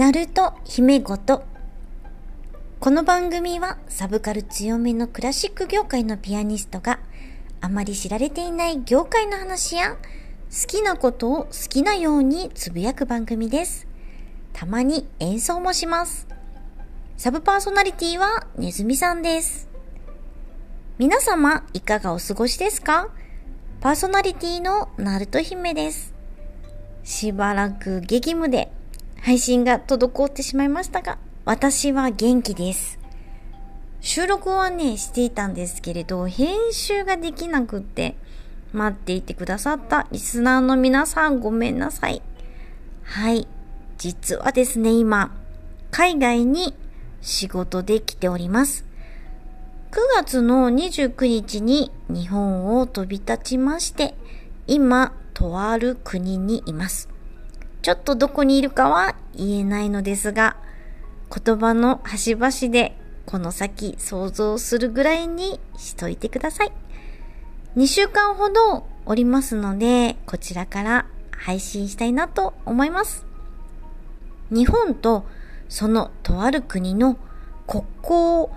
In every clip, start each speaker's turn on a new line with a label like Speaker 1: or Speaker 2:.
Speaker 1: ナルト姫ごと。この番組はサブカル強めのクラシック業界のピアニストがあまり知られていない業界の話や好きなことを好きなようにつぶやく番組です。たまに演奏もします。サブパーソナリティはネズミさんです。皆様いかがお過ごしですか？パーソナリティのナルト姫です。しばらく激務で配信が滞ってしまいましたが、私は元気です。収録はね、していたんですけれど、編集ができなくって、待っていてくださったリスナーの皆さんごめんなさい。はい。実はですね、今、海外に仕事で来ております。9月の29日に日本を飛び立ちまして、今、とある国にいます。ちょっとどこにいるかは言えないのですが、言葉の端々でこの先想像するぐらいにしといてください。2週間ほどおりますので、こちらから配信したいなと思います。日本とそのとある国の国交、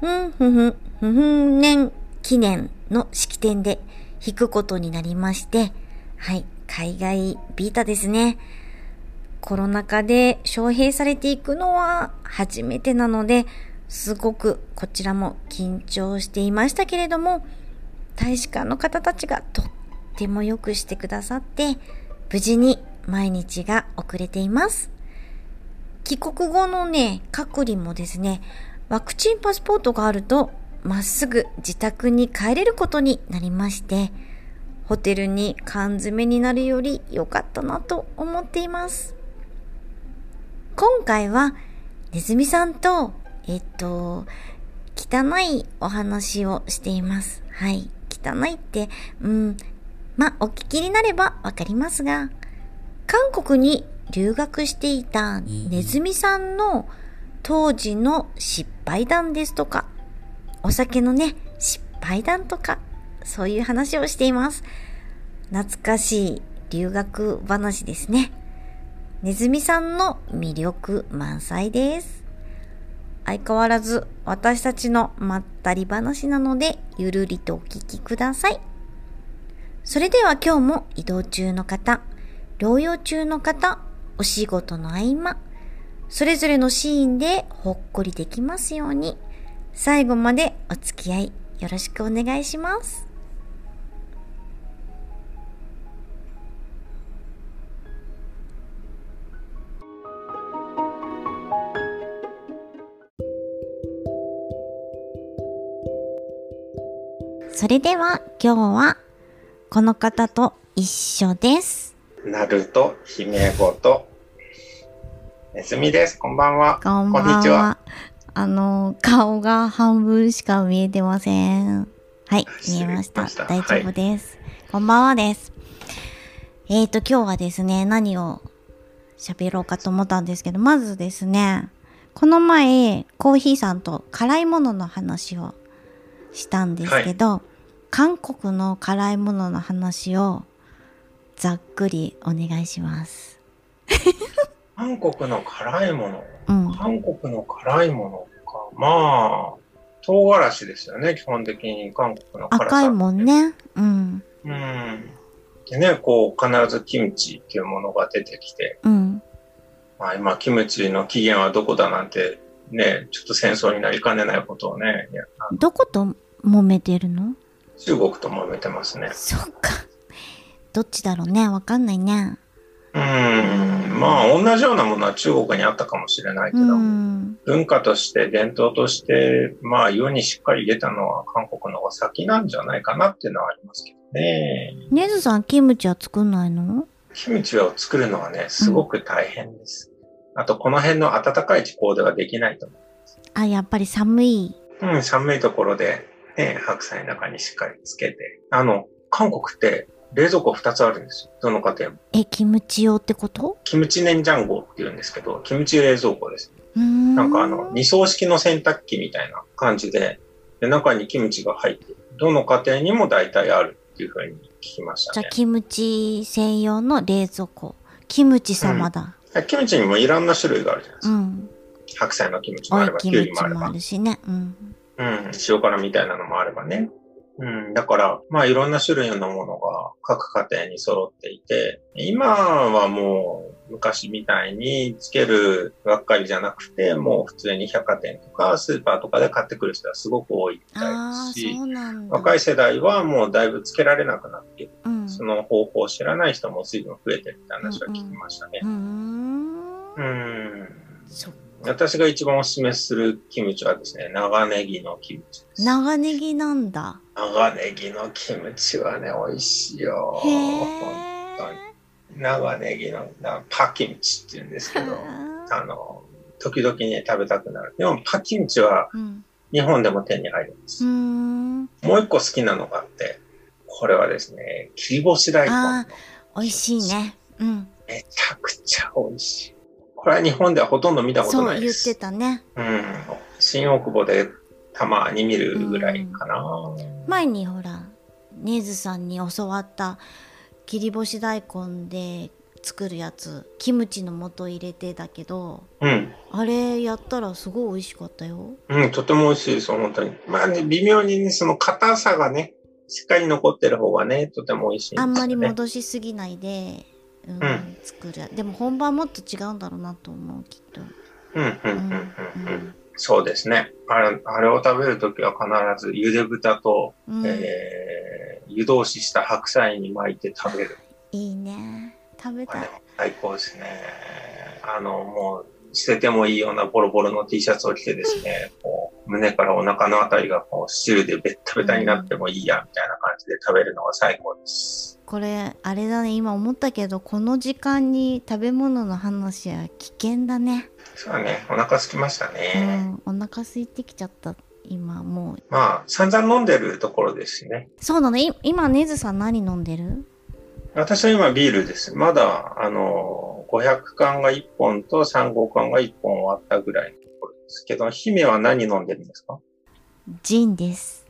Speaker 1: ふんふんふん、ふんふん年記念の式典で弾くことになりまして、はい、海外ビータですね。コロナ禍で招聘されていくのは初めてなので、すごくこちらも緊張していましたけれども、大使館の方たちがとってもよくしてくださって、無事に毎日が遅れています。帰国後のね、隔離もですね、ワクチンパスポートがあると、まっすぐ自宅に帰れることになりまして、ホテルに缶詰になるより良かったなと思っています。今回は、ネズミさんと、えっと、汚いお話をしています。はい。汚いって、うん、ま、お聞きになればわかりますが、韓国に留学していたネズミさんの当時の失敗談ですとか、お酒のね、失敗談とか、そういう話をしています。懐かしい留学話ですね。ネズミさんの魅力満載です。相変わらず私たちのまったり話なので、ゆるりとお聞きください。それでは今日も移動中の方、療養中の方、お仕事の合間、それぞれのシーンでほっこりできますように、最後までお付き合いよろしくお願いします。それでは今日はこの方と一緒です。
Speaker 2: ナルト姫ごと。ネズミです。こんばんは。
Speaker 1: こんばんは。
Speaker 2: こんにちは。
Speaker 1: あの、顔が半分しか見えてません。はい、見えました。
Speaker 2: した
Speaker 1: 大丈夫です、こんばんはです。えーと、今日はですね、何を喋ろうかと思ったんですけど、まずですね、この前、コーヒーさんと辛いものの話をしたんですけど、韓国の辛いものの話をざっくりお願いします。
Speaker 2: 韓国の辛いもの？
Speaker 1: うん。
Speaker 2: 韓国の辛いものか。まあ、唐辛子ですよね。基本的に韓国の辛さ。
Speaker 1: 赤いもん。ね。うん。
Speaker 2: うん。でね、こう、必ずキムチっていうものが出てきて、
Speaker 1: うん。
Speaker 2: まあ今、キムチの起源はどこだなんて、ね、ちょっと戦争になりかねないことをね、
Speaker 1: どこと揉めてるの？
Speaker 2: 中国と揉めてますね。
Speaker 1: そっか。どっちだろうね。わかんないね。
Speaker 2: うん。まあ、同じようなものは中国にあったかもしれないけ
Speaker 1: う
Speaker 2: ど、
Speaker 1: ん。
Speaker 2: 文化として伝統として、まあ世にしっかり出たのは韓国の方が先なんじゃないかなっていうのはありますけどね。
Speaker 1: ネズさん、キムチは作んないの？
Speaker 2: キムチを作るのはね、すごく大変です。あと、この辺の暖かい気候ではできないと思
Speaker 1: あ、やっぱり寒い。
Speaker 2: う。うん、寒いところで、ね、白菜の中にしっかりつけて。あの、韓国って冷蔵庫2つあるんですよ。どの家庭も。
Speaker 1: え、キムチ用ってこと？
Speaker 2: キムチネンジャンゴって言うんですけど、キムチ冷蔵庫です。
Speaker 1: うーん。
Speaker 2: なんかあの、二層式の洗濯機みたいな感じで、で中にキムチが入ってる。どの家庭にも大体あるっていうふうに聞きましたね
Speaker 1: じゃあ、。キムチ専用の冷蔵庫。キムチ様だ。
Speaker 2: キムチにもいろんな種類があるじゃないですか。
Speaker 1: うん。
Speaker 2: 白菜のキムチもあれば、
Speaker 1: キ
Speaker 2: キュウリもあれば
Speaker 1: ムチもあ。るしね。うん。
Speaker 2: うん、塩辛みたいなのもあればね。うん、だから、まあいろんな種類のものが各家庭に揃っていて、今はもう昔みたいにつけるばっかりじゃなくて、もう普通に百貨店とかスーパーとかで買ってくる人はすごく多いみたいですし。若い世代はもうだいぶつけられなくなっている。
Speaker 1: うん。
Speaker 2: その方法を知らない人も随分増えてるって話は聞きましたね
Speaker 1: う。ーん。
Speaker 2: うん。
Speaker 1: そっか。
Speaker 2: 私が一番お勧めするキムチはですね、長ネギのキムチです。
Speaker 1: 長ネギなんだ。
Speaker 2: 長ネギのキムチはね、美味しいよ。
Speaker 1: へ
Speaker 2: 本
Speaker 1: え。
Speaker 2: 当に長ネギのなパキムチって言うんですけど、あの、時々ね、食べたくなる。でも、パキムチは
Speaker 1: うん。
Speaker 2: 日本でも手に入るんです。
Speaker 1: うーん。
Speaker 2: もう一個好きなのがあって、これはですね、切り干し大根の。
Speaker 1: 美味しいね。うん。
Speaker 2: めちゃくちゃ美味しい。これは日本ではほとんど見たこと
Speaker 1: そう
Speaker 2: ないです。
Speaker 1: 言ってたね。
Speaker 2: うん。新大久保でたまに見るぐらいかな。
Speaker 1: 前にほら、ネーズさんに教わった切り干し大根で作るやつ、キムチの素入れてだけど、
Speaker 2: うん。
Speaker 1: あれやったらすごい美味しかったよ。
Speaker 2: うん、とても美味しいですよ、本当に。まあね、微妙にね、その硬さがね、しっかり残ってる方がね、とても美味しいね。
Speaker 1: あんまり戻しすぎないで、うん
Speaker 2: うん
Speaker 1: 作る。でも本番もっと違うんだろうなと思う、きっと。
Speaker 2: うん、うん、うん、うん。
Speaker 1: う
Speaker 2: うんそうですね。あれ、あれを食べるときは必ず茹で豚と、
Speaker 1: うん
Speaker 2: えー、湯通しした白菜に巻いて食べる。
Speaker 1: いいね。食べたい。
Speaker 2: 最高ですね。あの、もう、捨ててもいいようなボロボロの T シャツを着てですね、こう、胸からお腹のあたりがこう、汁でベッタベタになってもいいや、みたいな感じで食べるのが最高です。
Speaker 1: これ、あれだね、今思ったけど、この時間に食べ物の話は危険だね。
Speaker 2: そうだね、お腹空きました
Speaker 1: う
Speaker 2: ね。
Speaker 1: ん、お腹空いてきちゃった。今もう。
Speaker 2: まあ、散々飲んでるところですしね。
Speaker 1: そうだね、い今、ネズさん何飲んでる？
Speaker 2: 私は今ビールです。まだ、あの、500缶が1本と35缶が1本終わったぐらいのところですけど、姫は何飲んでるんですか？
Speaker 1: ジンです。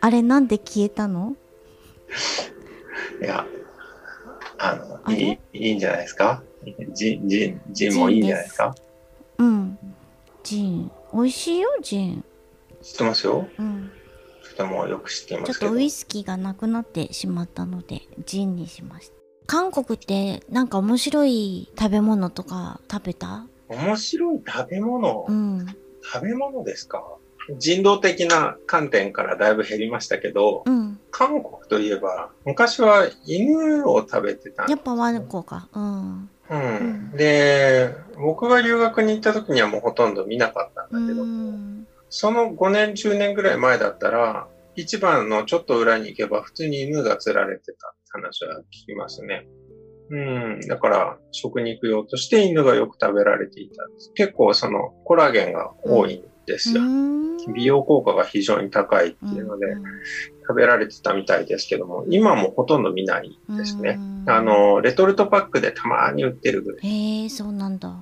Speaker 1: あれなんで消えたの？
Speaker 2: いや、あの、
Speaker 1: あれ？
Speaker 2: いい、いいんじゃないですか？ジン、ジン、ジンもいいんじゃないですか？
Speaker 1: うん。ジン。美味しいよ、ジン。
Speaker 2: 知ってますよ？
Speaker 1: うん。
Speaker 2: とてもよく知っています。
Speaker 1: ちょっとウイスキーがなくなってしまったので、ジンにしました。韓国ってなんか面白い食べ物とか食べた？
Speaker 2: 面白い食べ物、
Speaker 1: うん。
Speaker 2: 食べ物ですか？人道的な観点からだいぶ減りましたけど、
Speaker 1: うん。
Speaker 2: 韓国といえば、昔は犬を食べてたん
Speaker 1: やっぱワンコか。うん。
Speaker 2: うん。で、僕が留学に行った時にはもうほとんど見なかった
Speaker 1: うん
Speaker 2: だけど、
Speaker 1: ん。
Speaker 2: その5年、10年ぐらい前だったら、市場のちょっと裏に行けば普通に犬が釣られてたって話は聞きますね。うん。だから、食肉用として犬がよく食べられていたんです。結構そのコラゲンが多いんですよ。美容効果が非常に高いっていうので、食べられてたみたいですけども、今もほとんど見ないですね。あ、の、レトルトパックでたまに売ってるぐらい。
Speaker 1: へえ、そうなんだ。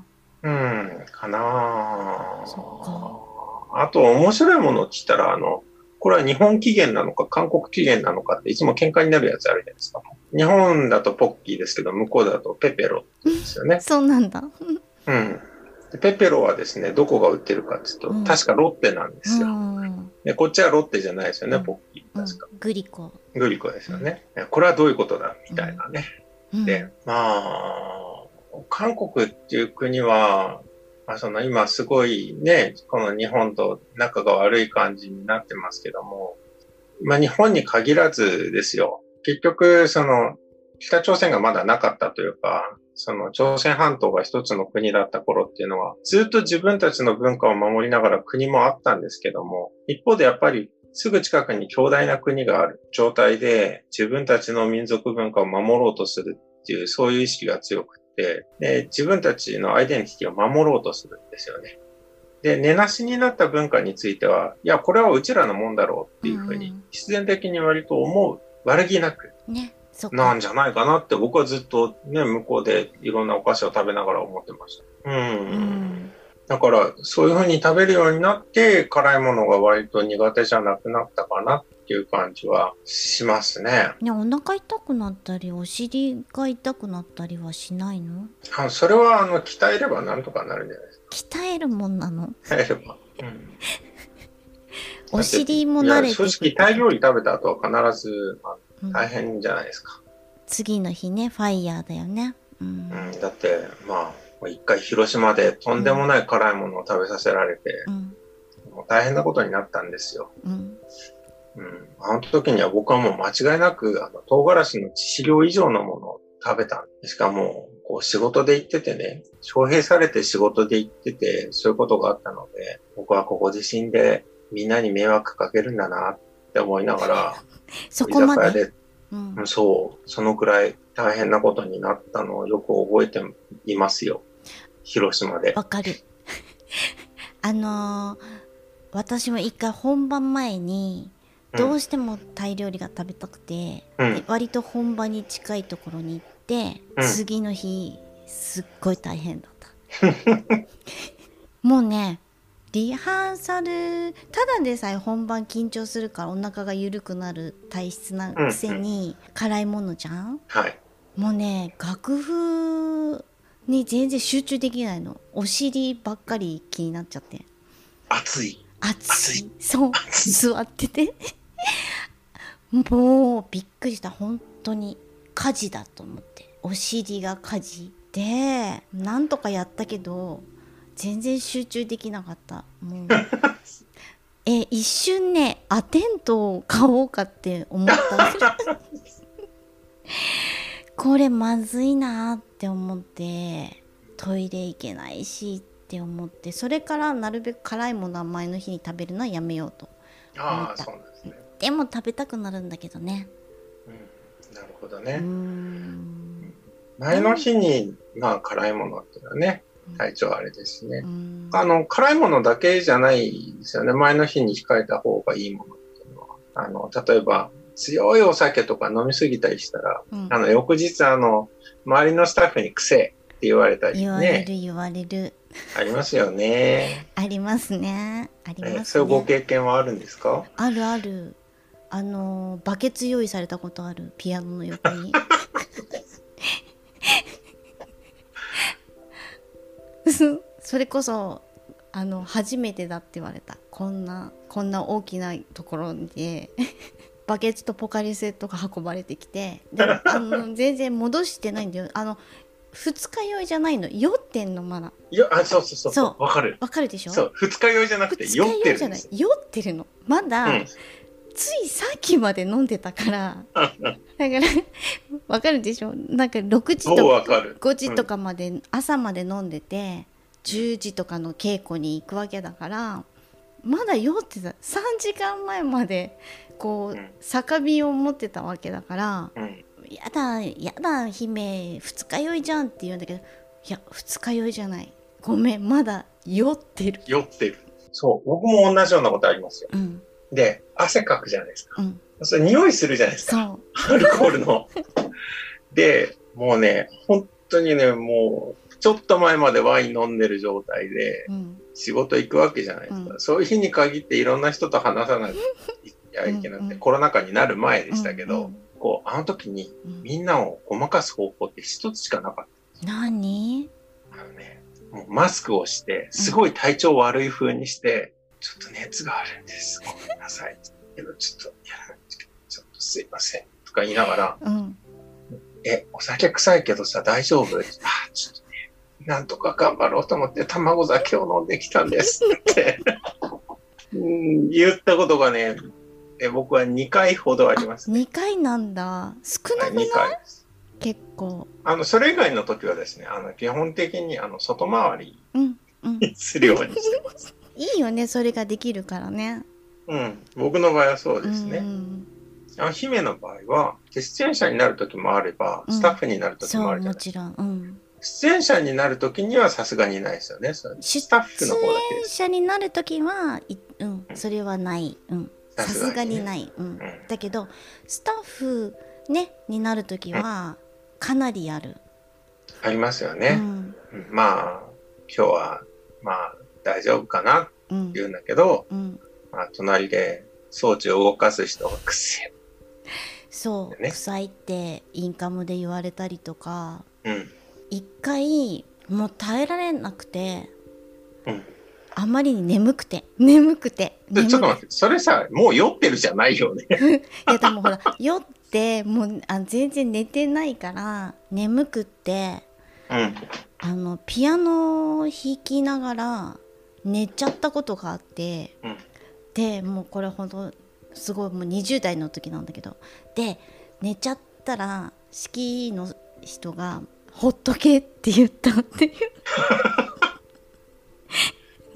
Speaker 2: うん、かな
Speaker 1: そ
Speaker 2: あと、面白いものって言ったら、あの、これは日本起源なのか韓国起源なのかっていつも喧嘩になるやつあるじゃないですか。日本だとポッキーですけど、向こうだとペペロですよね。
Speaker 1: そうなんだ。
Speaker 2: うん。でペペロはですね、どこが売ってるかっていうと、
Speaker 1: うん
Speaker 2: 確かロッテなんです
Speaker 1: う
Speaker 2: よ。
Speaker 1: ん。
Speaker 2: でこっちはロッテじゃないですよね、
Speaker 1: うん
Speaker 2: ポッキー。確か。
Speaker 1: グリコ。
Speaker 2: グリコですよね。これはどういうことだみたいなね。
Speaker 1: うん
Speaker 2: で、まあ、韓国っていう国は、まあ、その今すごいね、この日本と仲が悪い感じになってますけども、まあ日本に限らずですよ。結局、その、北朝鮮がまだなかったというか、その朝鮮半島が一つの国だった頃っていうのは、ずっと自分たちの文化を守りながら国もあったんですけども、一方でやっぱりすぐ近くに強大な国がある状態で、自分たちの民族文化を守ろうとするっていう、そういう意識が強くて、で、自分たちのアイデンティティを守ろうとするんですよね。で、根なしになった文化については、いや、これはうちらのもんだろうっていうふうに
Speaker 1: うん、
Speaker 2: 必然的に割と思う、悪気なく、
Speaker 1: ね。
Speaker 2: なんじゃないかなって僕はずっとね、向こうでいろんなお菓子を食べながら思ってました。うん。
Speaker 1: うん。
Speaker 2: だから、そういう風に食べるようになって、辛いものが割と苦手じゃなくなったかなっていう感じはしますね。
Speaker 1: ねお腹痛くなったりお尻が痛くなったりはしないの？
Speaker 2: あそれは、あの、鍛えればなんとかなるんじゃないです
Speaker 1: 鍛えるもんなの？
Speaker 2: か。鍛えれば。うん
Speaker 1: お尻も慣れて
Speaker 2: 正直、タイ料理食べた後は必ずあ
Speaker 1: うん
Speaker 2: 大変じゃないですか。
Speaker 1: 次の日ねファイヤーだよねうん
Speaker 2: うん、だって、まあ、一回広島でとんでもない辛いものを食べさせられて、
Speaker 1: うん
Speaker 2: もう大変なことになったんですよ。
Speaker 1: うん
Speaker 2: うん。あの時には僕はもう間違いなく、あの、唐辛子の致死量以上のものを食べた。しかも、こう仕事で行っててね、招聘されて仕事で行ってて、そういうことがあったので、僕はここで死んでみんなに迷惑かけるんだなって思いながら、居
Speaker 1: そこまで、
Speaker 2: で
Speaker 1: うん
Speaker 2: うんそう、そのくらい大変なことになったのをよく覚えていますよ。広島で。
Speaker 1: わかる あのー私も一回本番前にどうしてもタイ料理が食べたくて、
Speaker 2: うん。
Speaker 1: で割と本番に近いところに行って、
Speaker 2: うん。
Speaker 1: 次の日すっごい大変だった。もうねリハーサルただでさえ本番緊張するからお腹が緩くなる体質なくせに、辛いものじゃん？
Speaker 2: はい。
Speaker 1: もうね楽譜に全然集中できないの。お尻ばっかり気になっちゃって。
Speaker 2: 熱い。
Speaker 1: 熱い。
Speaker 2: 熱い。
Speaker 1: そう座ってて もうびっくりした。本当に火事だと思って。お尻が火事でなんとかやったけど全然集中できなかった。もう。え一瞬ねアテントを買おうかって思った これまずいなって思ってトイレ行けないしって思ってそれからなるべく辛いものは前の日に食べるのはやめようと
Speaker 2: ああ、そうなんで
Speaker 1: も食べたくなるんだけどね。
Speaker 2: うん、なるほどね。
Speaker 1: ん。
Speaker 2: 前の日に、まあ、辛いものっていうのはね、体調あれですね。
Speaker 1: う。ん。
Speaker 2: あの、辛いものだけじゃないですよね。前の日に控えた方がいいものっていうのは。あの、例えば、強いお酒とか飲みすぎたりしたら、
Speaker 1: うん。
Speaker 2: あの、翌日、あの、周りのスタッフに癖って言われたり
Speaker 1: 言われ
Speaker 2: ね、
Speaker 1: る言われる。
Speaker 2: ありますよね。
Speaker 1: ありますね。あります
Speaker 2: えそういうご
Speaker 1: ね
Speaker 2: 経験はあるんですか？
Speaker 1: あるあるあのバケツ用意されたことあるピアノの横に。そ それこそあの初めてだって言われた。こんなこんな大きなところでバケツとポカリスエットが運ばれてきてでもあの全然戻してないんだよ。あの二日酔いじゃないの。酔ってんのまだ。
Speaker 2: いや、あ、そうそうそう。
Speaker 1: そう。
Speaker 2: わかる。
Speaker 1: わかるでしょ？
Speaker 2: そう、二日酔いじゃなくて酔ってる
Speaker 1: 酔ってるの。まだ、
Speaker 2: うん。
Speaker 1: ついさっきまで飲んでたからだからわかるでしょ？なんか6時と
Speaker 2: わかる。
Speaker 1: 5時とかまで、朝まで飲んでて10時とかの稽古に行くわけだからまだ酔ってた3時間前までこう、
Speaker 2: うん
Speaker 1: 酒瓶を持ってたわけだから
Speaker 2: うん。
Speaker 1: 「やだやだ姫二日酔いじゃん」って言うんだけどいや二日酔いじゃないごめんまだ酔ってる
Speaker 2: 酔ってる。そう、僕も同じようなことありますよ。
Speaker 1: うん
Speaker 2: で、汗かくじゃないですか。
Speaker 1: うん
Speaker 2: それ匂いするじゃないですか。アルコールの。で、もうね、本当にね、もう、ちょっと前までワイン飲んでる状態で
Speaker 1: うん
Speaker 2: 仕事行くわけじゃないですか。
Speaker 1: うん
Speaker 2: そういう日に限っていろんな人と話さなきゃいけなくて、
Speaker 1: うんうん
Speaker 2: コロナ禍になる前でしたけど、
Speaker 1: うん
Speaker 2: こう、あの時に
Speaker 1: うん
Speaker 2: みんなをごまかす方法って一つしかなかった。
Speaker 1: 何？
Speaker 2: あのね、もうマスクをして、すごい体調悪い風にして、ちょっと熱があるんです。ごめんなさい。けど、ちょっとやらないとちょっとすいません。とか言いながら、
Speaker 1: うん
Speaker 2: え、お酒臭いけどさ、大丈夫？あ、ちょっとね、なんとか頑張ろうと思って卵酒を飲んできたんですって、うん、言ったことがね、え僕は2回ほどあります。
Speaker 1: 2回なんだ少なくない
Speaker 2: ？2回です。
Speaker 1: 結構
Speaker 2: あの、それ以外の時はですね、あの、基本的に、あの、外回り
Speaker 1: うんうん
Speaker 2: するようにしてます。
Speaker 1: いいよねそれができるからね。
Speaker 2: うん。僕の場合はそうですね。
Speaker 1: ん。
Speaker 2: あの姫の場合は、出演者になる時もあれば、
Speaker 1: うん。
Speaker 2: スタッフになる時もあるじゃない、
Speaker 1: もちろん、うん、
Speaker 2: 出演者になる時にはさすがにないですよね。スタッフの方だけ。
Speaker 1: 演
Speaker 2: です。
Speaker 1: 者になる時はい、うん、それはない、うん、さ
Speaker 2: さすがに
Speaker 1: ない、うん。
Speaker 2: うん。
Speaker 1: だけどスタッフねになる時はかなりある、
Speaker 2: ありますよね。
Speaker 1: うん。
Speaker 2: うん。まあ、今日は、まあ、大丈夫かな？って
Speaker 1: うん
Speaker 2: 言うんだけど、
Speaker 1: うん
Speaker 2: まあ、隣で装置を動かす人がくせえ。
Speaker 1: そう、
Speaker 2: ね
Speaker 1: 臭いってインカムで言われたりとか
Speaker 2: うん。
Speaker 1: 一回もう耐えられなくて
Speaker 2: うん。
Speaker 1: あまりに眠くて眠くて
Speaker 2: ちょっと待って、それさ、もう酔ってるじゃないよね。
Speaker 1: いやでもほら酔ってもうあ全然寝てないから眠くって
Speaker 2: うん。
Speaker 1: あのピアノを弾きながら寝ちゃったことがあって
Speaker 2: うん。
Speaker 1: でもうこれほんとすごいもう20代の時なんだけどで寝ちゃったら式の人が「ほっとけ」って言ったっていう、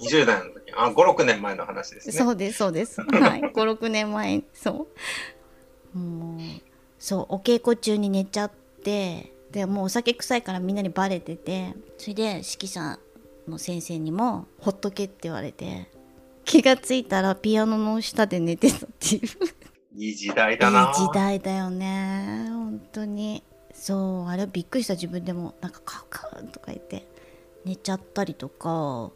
Speaker 2: 20代の時。あ、5、6年前の話ですね。
Speaker 1: そうですそうですはい56年前そうもうそうお稽古中に寝ちゃってでもうお酒臭いからみんなにバレててそれで指揮者の先生にも「ほっとけ」って言われて気がついたらピアノの下で寝てたっていう。
Speaker 2: いい時代
Speaker 1: いい
Speaker 2: だな。
Speaker 1: 時代だよね。本当に。そうあれびっくりした。自分でもなんかカウカウとか言って寝ちゃったりとか。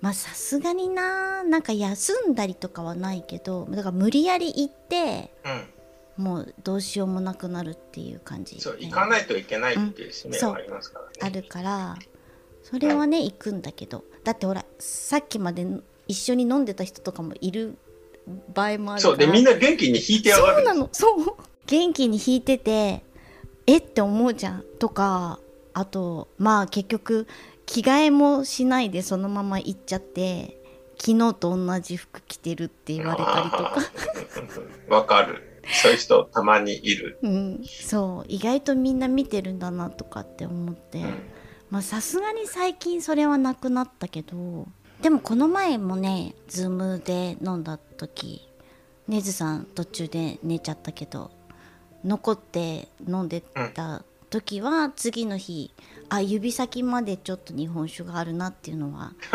Speaker 1: まあさすがにな。なんか休んだりとかはないけどだから無理やり行って
Speaker 2: うん。
Speaker 1: もうどうしようもなくなるっていう感じ、
Speaker 2: そう、行かないといけないっていう使命
Speaker 1: うん
Speaker 2: はありますからね。
Speaker 1: あるからそれはね行くんだけど。だってほらさっきまで一緒に飲んでた人とかもいる場合もあるから。
Speaker 2: そう、で、みんな元気に弾いてやがる。
Speaker 1: そうなの。そう。元気に弾いててえって思うじゃん。とかあとまあ結局着替えもしないでそのまま行っちゃって昨日と同じ服着てるって言われたりとか、
Speaker 2: か。わかる。そういう人たまにいる。
Speaker 1: うん、そう。意外とみんな見てるんだなとかって思って、
Speaker 2: うん。
Speaker 1: まあさすがに最近それはなくなったけどでもこの前もねズームで飲んだ時ねずさん途中で寝ちゃったけど残って飲んでた時は次の日あ指先までちょっと日本酒があるなっていうのは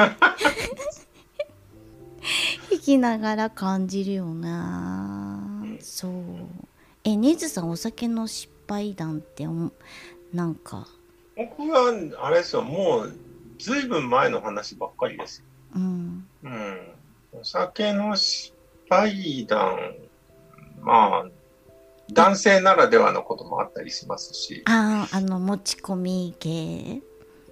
Speaker 1: 弾きながら感じるよな。そう。えねずさんお酒の失敗談っておなんか
Speaker 2: 僕は、あれですよ、もう、ずいぶん前の話ばっかりですよ。
Speaker 1: うん
Speaker 2: うん。お酒の失敗談、まあ、男性ならではのこともあったりしますし、
Speaker 1: あああの持ち込み系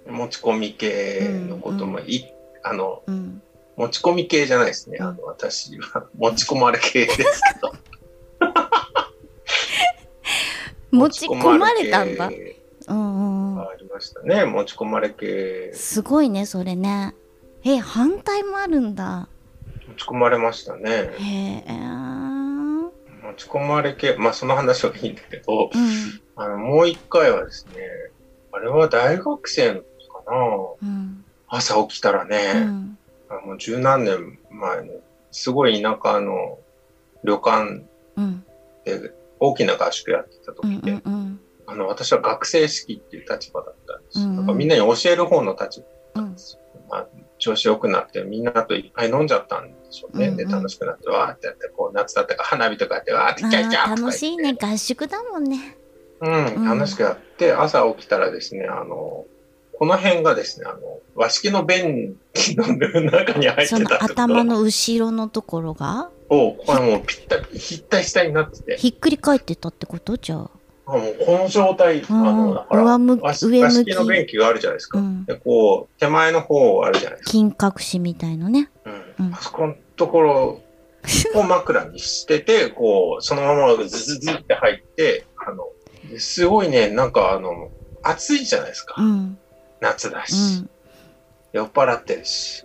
Speaker 2: 持ち込み系のこともい、あの、
Speaker 1: うん
Speaker 2: 持ち込み系じゃないですね。
Speaker 1: うん
Speaker 2: あの、私は持ち込まれ系ですけど。
Speaker 1: 持ち込まれたんだ
Speaker 2: ましたね。持ち込まれ系。
Speaker 1: すごいねそれねえ反対もあるんだ
Speaker 2: 持ち込まれましたね。
Speaker 1: へえうん
Speaker 2: 持ち込まれ系、まあその話はいいんだけど、あの、もう一回はですね、あれは大学生の時かな。
Speaker 1: うん
Speaker 2: 朝起きたら
Speaker 1: う
Speaker 2: ね、
Speaker 1: ん
Speaker 2: あもう十何年前の、すごい田舎の旅館
Speaker 1: うん
Speaker 2: で大きな合宿やってた
Speaker 1: うん
Speaker 2: 時で、
Speaker 1: うんうん
Speaker 2: あの、私は学生式っていう立場だったんです。
Speaker 1: うんうん。
Speaker 2: だからみんなに教える方の立場
Speaker 1: うん
Speaker 2: なんですよ。まあ、調子良くなってみんなといっぱい飲んじゃったんでしょうね。
Speaker 1: うんうん。
Speaker 2: で、楽しくなってわーってやって、こう、夏だったから花火とかやってわーってキャッキャ
Speaker 1: あー楽しいね合宿だもんね。
Speaker 2: うん、
Speaker 1: うん。
Speaker 2: 楽しくやって、朝起きたらですね、あの、この辺がですね、あの、和式の便器の中に入ってたと
Speaker 1: 頭の後ろのところが？
Speaker 2: を、これもうぴったり、ひったり下になってて、
Speaker 1: ひっくり返ってたってこと？じゃあ
Speaker 2: あもうこの状態、あ
Speaker 1: うん
Speaker 2: の、だから、
Speaker 1: 上向き
Speaker 2: 和式の便器があるじゃないですか。
Speaker 1: うん
Speaker 2: で、こう、手前の方あるじゃないですか。
Speaker 1: 金隠しみたいのね
Speaker 2: うん。
Speaker 1: うん
Speaker 2: あそこのところを枕にしてて、こう、そのままズズズって入って、あの、すごいね、なんかあの、暑いじゃないですか。
Speaker 1: うん
Speaker 2: 夏だ
Speaker 1: う
Speaker 2: し。
Speaker 1: ん
Speaker 2: 酔っ払ってるし、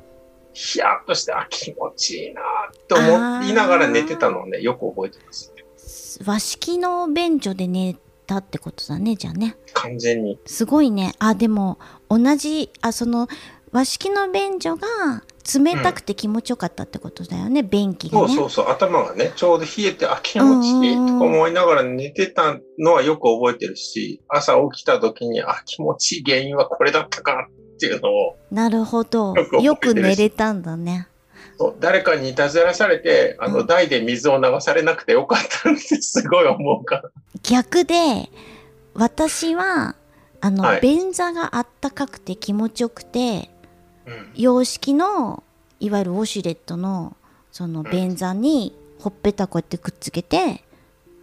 Speaker 2: ヒヤッとして、あ、気持ちいいなと思いながら寝てたのをね、よく覚えてます。
Speaker 1: 和式の便所で寝たってことだねじゃあね。
Speaker 2: 完全に。
Speaker 1: すごいね。あでも同じあその和式の便所が冷たくて気持ちよかったってことだよね、便器がね。
Speaker 2: そうそうそう、頭がね、ちょうど冷えて、あ、気持ちいいとか思いながら寝てたのはよく覚えてるし、朝起きた時に、あ、気持ちいい原因はこれだったかっていうのを、
Speaker 1: なるほど。
Speaker 2: よく
Speaker 1: 寝れたんだね
Speaker 2: 誰かにいたずらされて、あの、
Speaker 1: うん
Speaker 2: 台で水を流されなくてよかったってすごい思うから。
Speaker 1: 逆で私はあの、
Speaker 2: はい
Speaker 1: 便座があったかくて気持ちよくて
Speaker 2: うん。
Speaker 1: 洋式のいわゆるウォシュレットのその便座にほっぺたこうやってくっつけて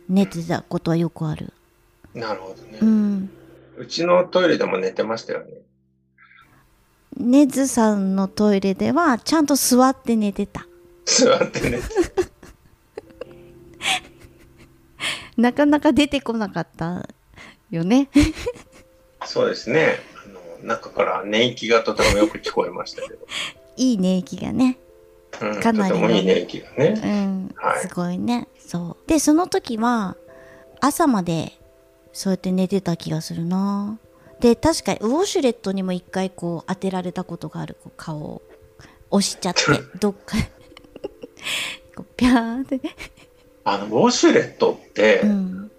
Speaker 1: 寝てたことはよくある。
Speaker 2: なるほどね。
Speaker 1: う。
Speaker 2: うんちのトイレでも寝てましたよね。
Speaker 1: ネズさんのトイレではちゃんと座って寝てた。
Speaker 2: 座って寝て。
Speaker 1: なかなか出てこなかったよね。
Speaker 2: そうですね。あの、中から寝息がとてもよく聞こえましたけど。
Speaker 1: いい寝息がね。
Speaker 2: うん、
Speaker 1: かなり
Speaker 2: いい寝息が
Speaker 1: う
Speaker 2: ね。
Speaker 1: ん。
Speaker 2: はい
Speaker 1: すごいね。そう。で、その時は朝までそうやって寝てた気がするな。で、確かにウォシュレットにも一回こう当てられたことがある。こう顔を。押しちゃって、どっか。こうピャーって。
Speaker 2: あの、ウォシュレットって、
Speaker 1: うん。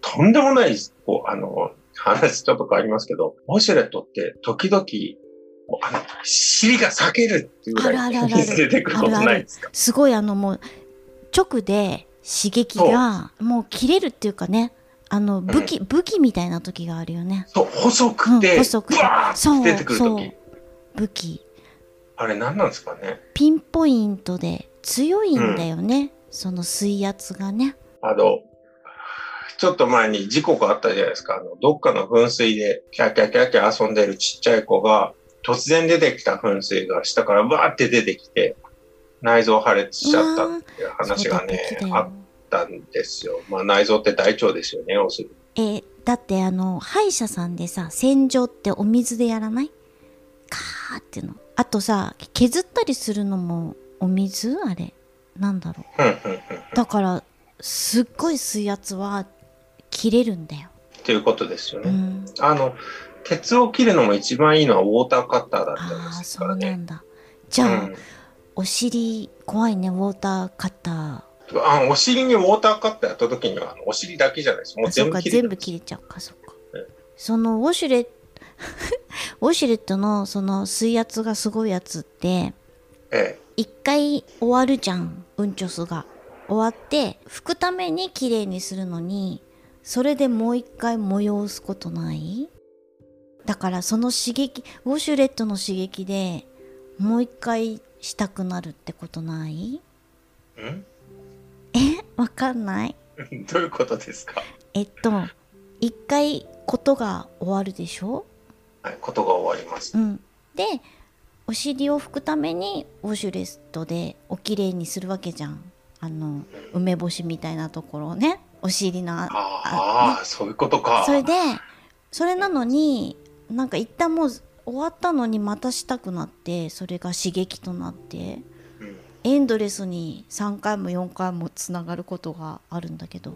Speaker 2: とんでもない、こう、あの、話ちょっと変わりますけど、ウォシュレットって時々、あの、尻が裂けるっていうぐらい水出てくることないですか？
Speaker 1: すごいあのもう直で刺激がもう切れるっていうかねあの武器、武器みたいな時があるよね。
Speaker 2: そう、細くて、
Speaker 1: うん細くて。そう
Speaker 2: 出てくる時。
Speaker 1: 武器。
Speaker 2: あれ何なんですかね？
Speaker 1: ピンポイントで強いんだよね、その水圧がね。
Speaker 2: あの、ちょっと前に事故があったじゃないですか。あの、どっかの噴水でキャーキャーキャーキャー遊んでるちっちゃい子が、突然出てきた噴水が下からバーって出てきて、内臓破裂しちゃったっていう話がね
Speaker 1: そうだっ
Speaker 2: ったんですよ。まあ内臓って大腸ですよね、要するに。
Speaker 1: えーだってあの歯医者さんでさ洗浄ってお水でやらない？カーっていうのあとさ削ったりするのもお水？あれなんだろう
Speaker 2: うんうんうん。
Speaker 1: だからすっごい水圧は切れるんだよ。
Speaker 2: っていうことですよね。
Speaker 1: うん、
Speaker 2: あの、鉄を切るのも一番いいのはウォーターカッターだったり
Speaker 1: ああ
Speaker 2: です
Speaker 1: そうな
Speaker 2: からね。
Speaker 1: んだ。じゃあ、
Speaker 2: うん
Speaker 1: お尻怖いねウォーターカッター。
Speaker 2: あお尻にウォーターカッターやった時には、あのお尻だけじゃないです。もう全部切れ
Speaker 1: 全部切れちゃうかそっか
Speaker 2: え。
Speaker 1: そのウォシュレット ウォシュレットのその水圧がすごいやつって
Speaker 2: え
Speaker 1: 一回終わるじゃんうんちょすが。終わって拭くために綺麗にするのにそれでもう一回催すことない？だからその刺激ウォシュレットの刺激でもう一回したくなるってことない？
Speaker 2: えん？
Speaker 1: え？わかんない。
Speaker 2: どういうことですか？
Speaker 1: えっと一回ことが終わるでしょ？
Speaker 2: はい、ことが終わります。
Speaker 1: うん。でお尻を拭くためにウォシュレットでおきれいにするわけじゃん。あの梅干しみたいなところをね。お尻のあ
Speaker 2: ああ、そういうことか。
Speaker 1: それでそれなのになんか一旦もう終わったのにまたしたくなってそれが刺激となって。
Speaker 2: うん
Speaker 1: エンドレスに3回も4回もつながることがあるんだけど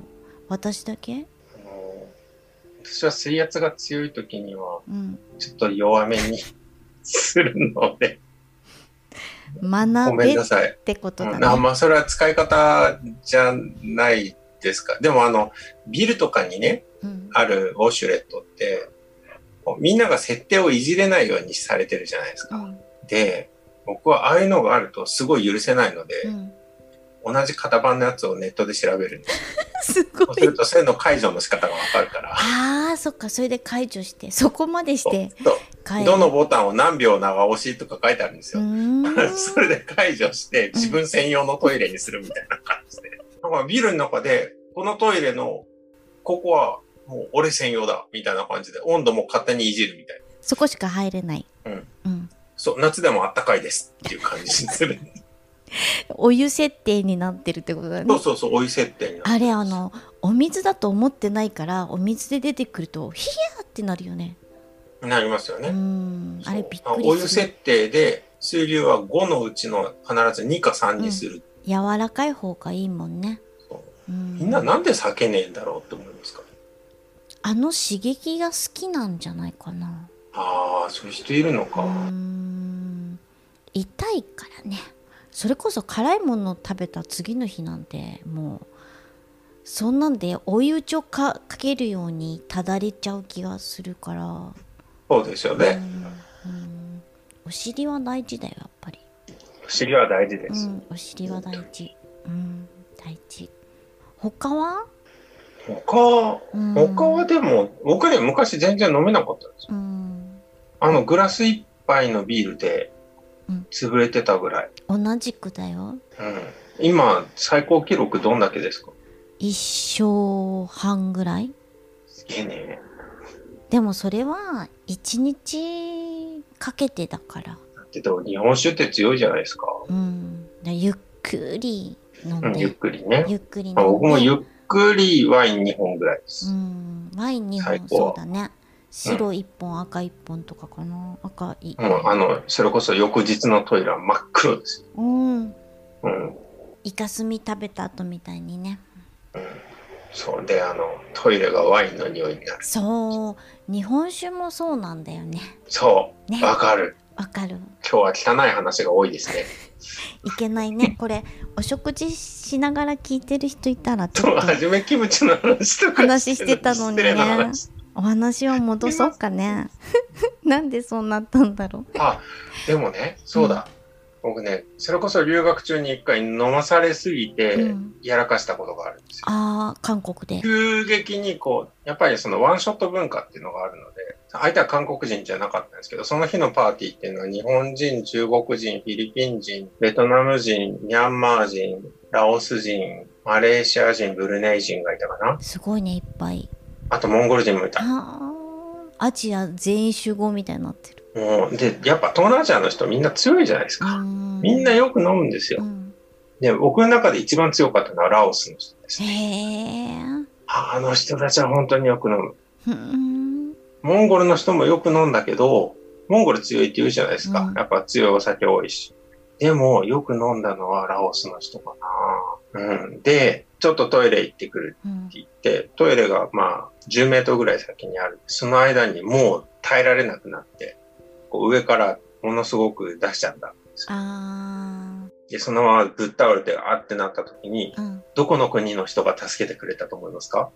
Speaker 1: 私だけ？
Speaker 2: あの私は水圧が強い時には、
Speaker 1: うん。
Speaker 2: ちょっと弱めにするので、ご
Speaker 1: 学べっ
Speaker 2: めんなさい。
Speaker 1: てことだ
Speaker 2: うん。あ
Speaker 1: ね
Speaker 2: まあ、それは使い方じゃないですか。でも、あの、ビルとかにね、
Speaker 1: うん。
Speaker 2: あるウォシュレットって、みんなが設定をいじれないようにされてるじゃないですか。
Speaker 1: うん。
Speaker 2: で、僕はああいうのがあるとすごい許せないので、
Speaker 1: うん
Speaker 2: 同じ型番のやつをネットで調べるんです。
Speaker 1: すごい
Speaker 2: そうすると、その解除の仕方がわかるから。
Speaker 1: あーそっかそれで解除してそこまでして
Speaker 2: どのボタンを何秒長押しとか書いてあるんです
Speaker 1: う
Speaker 2: よ。それで解除して自分専用のトイレにするみたいな感じで。だからビルの中で、このトイレの、ここはもう俺専用だみたいな感じで、温度も勝手にいじるみたいな。
Speaker 1: そこしか入れない、
Speaker 2: うん
Speaker 1: うん、
Speaker 2: そう、夏でもあったかいですっていう感じにする。
Speaker 1: お湯設定になってるってことだね。
Speaker 2: そうそうそう、お湯設定になる。
Speaker 1: あれあのお水だと思ってないからお水で出てくるとヒヤーってなるよね。
Speaker 2: なりますよね。
Speaker 1: んあれびっく
Speaker 2: お湯
Speaker 1: りする。
Speaker 2: 設定で、水流は5のうちの必ず2か3にする。
Speaker 1: 柔らかい方がいいもんね。ん。
Speaker 2: みんななんで避けねえんだろうって思いますか？
Speaker 1: あの刺激が好きなんじゃないかな。
Speaker 2: ああ、そういう人いるの
Speaker 1: う
Speaker 2: か。
Speaker 1: 痛いからね。それこそ辛いもの食べた次の日なんてもうそんなんで追い打ちをかかけるようにただれちゃう気がするから。
Speaker 2: そうですよ
Speaker 1: う
Speaker 2: ね。
Speaker 1: んうん。お尻は大事だよやっぱり。
Speaker 2: お尻は大事です。
Speaker 1: うんお尻は大事。うん大事。他は？
Speaker 2: 他、
Speaker 1: うん。
Speaker 2: 他はでも、僕ね、昔全然飲めなかったんですよ。
Speaker 1: うん。
Speaker 2: あの、グラス一杯のビールで、
Speaker 1: うん
Speaker 2: 潰れてたぐらい。
Speaker 1: 同じくだよ。
Speaker 2: うん。今、最高記録どんだけですか？
Speaker 1: 一生半ぐらい
Speaker 2: すげえね。
Speaker 1: でもそれは一日かけてだから。
Speaker 2: だってでも日本酒って強いじゃないですか。
Speaker 1: うん。でゆっくり飲ん
Speaker 2: うん、
Speaker 1: で。
Speaker 2: ゆっくりね。
Speaker 1: ゆっくり飲んで。
Speaker 2: まあ僕もゆっくりワイン2本ぐらいです。
Speaker 1: うん。ワイン2本、そうだね。白1本、赤1本とかかな。赤い。
Speaker 2: もうあの、それこそ翌日のトイレは真っ黒ですよ。
Speaker 1: うん。
Speaker 2: うん。うん。
Speaker 1: イカスミ食べた後みたいにね。
Speaker 2: そうで、あの、トイレがワインの匂いになる。
Speaker 1: そう。日本酒もそうなんだよね。
Speaker 2: そう。
Speaker 1: ね
Speaker 2: わかる。
Speaker 1: わかる。
Speaker 2: 今日は汚い話が多いですね。
Speaker 1: いけないね。これ、お食事しながら聞いてる人いたら、ち
Speaker 2: そう、
Speaker 1: ょっと
Speaker 2: はじめキムチの話とか
Speaker 1: 話してたのにね
Speaker 2: 失礼な話
Speaker 1: お話を戻そうかね。なんでそうなったんだろう。
Speaker 2: あ、でもね、そうだ。僕ね、それこそ留学中に一回飲まされすぎて
Speaker 1: うん、
Speaker 2: やらかしたことがあるんですよ。
Speaker 1: ああ、韓国で。
Speaker 2: 急激にこう、やっぱりそのワンショット文化っていうのがあるので、相手は韓国人じゃなかったんですけど、その日のパーティーっていうのは日本人、中国人、フィリピン人、ベトナム人、ミャンマー人、ラオス人、マレーシア人、ブルネイ人がいたかな。
Speaker 1: すごいね、いっぱい。
Speaker 2: あとモンゴル人もいた。
Speaker 1: アジア全員集合みたいになってる。
Speaker 2: もうで、やっぱ東南アジアの人みんな強いじゃないです
Speaker 1: う
Speaker 2: か。
Speaker 1: ん
Speaker 2: みんなよく飲むんですよ。
Speaker 1: うん
Speaker 2: で、僕の中で一番強かったのはラオスの人ですね。あの人たちは本当によく飲む。
Speaker 1: うん。
Speaker 2: モンゴルの人もよく飲んだけど、モンゴル強いって言うじゃないですか。
Speaker 1: うん
Speaker 2: やっぱ強いお酒多いし。でも、よく飲んだのはラオスの人かな。うん。で、ちょっとトイレ行ってくる
Speaker 1: うん
Speaker 2: って言って、トイレがまあ、10メートルぐらい先にある。その間にもう耐えられなくなって、こう上からものすごく出しちゃったんですで、そのままぶっ倒れて、あってなった時に、
Speaker 1: あ、うん。
Speaker 2: どこの国の人が助けてくれたと思いますか？